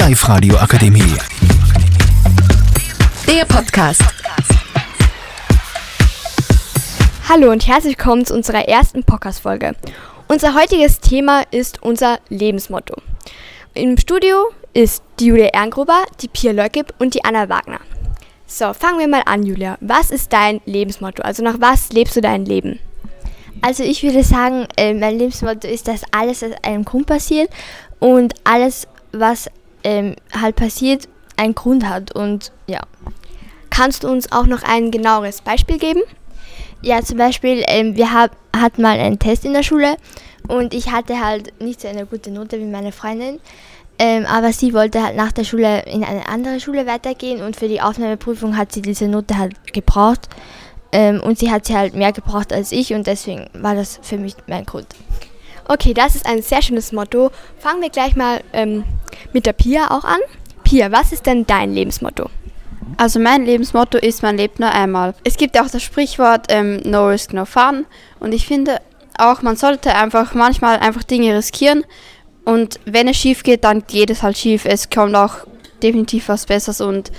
Live-Radio Akademie. Der Podcast. Hallo und herzlich willkommen zu unserer ersten Podcast-Folge. Unser heutiges Thema ist unser Lebensmotto. Im Studio ist die Julia Erngruber, die Pia Leukib und die Anna Wagner. So, fangen wir mal an, Julia. Was ist dein Lebensmotto? Also nach was lebst du dein Leben? Also ich würde sagen, äh, mein Lebensmotto ist, dass alles aus einem Grund passiert und alles, was ähm, halt passiert, einen Grund hat. Und ja. Kannst du uns auch noch ein genaueres Beispiel geben? Ja, zum Beispiel, ähm, wir hab, hatten mal einen Test in der Schule und ich hatte halt nicht so eine gute Note wie meine Freundin. Ähm, aber sie wollte halt nach der Schule in eine andere Schule weitergehen und für die Aufnahmeprüfung hat sie diese Note halt gebraucht. Ähm, und sie hat sie halt mehr gebraucht als ich und deswegen war das für mich mein Grund. Okay, das ist ein sehr schönes Motto. Fangen wir gleich mal ähm, mit der Pia auch an. Pia, was ist denn dein Lebensmotto? Also mein Lebensmotto ist, man lebt nur einmal. Es gibt auch das Sprichwort ähm, No Risk, No Fun. Und ich finde auch, man sollte einfach manchmal einfach Dinge riskieren. Und wenn es schief geht, dann geht es halt schief. Es kommt auch definitiv was Besseres. Und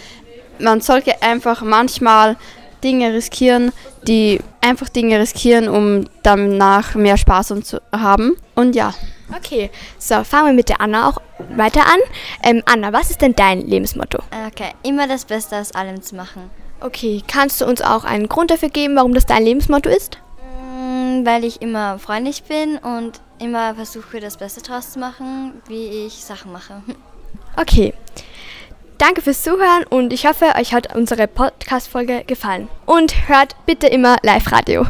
man sollte einfach manchmal Dinge riskieren, die einfach Dinge riskieren, um danach mehr Spaß und zu haben. Und ja. Okay, so fangen wir mit der Anna auch weiter an. Ähm, Anna, was ist denn dein Lebensmotto? Okay, immer das Beste aus allem zu machen. Okay, kannst du uns auch einen Grund dafür geben, warum das dein Lebensmotto ist? Mm, Weil ich immer freundlich bin und immer versuche, das Beste draus zu machen, wie ich Sachen mache. Okay. Danke fürs Zuhören und ich hoffe, euch hat unsere Podcast-Folge gefallen. Und hört bitte immer Live-Radio.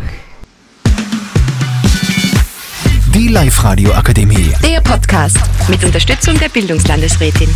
Die Live-Radio Akademie. Der Podcast mit Unterstützung der Bildungslandesrätin.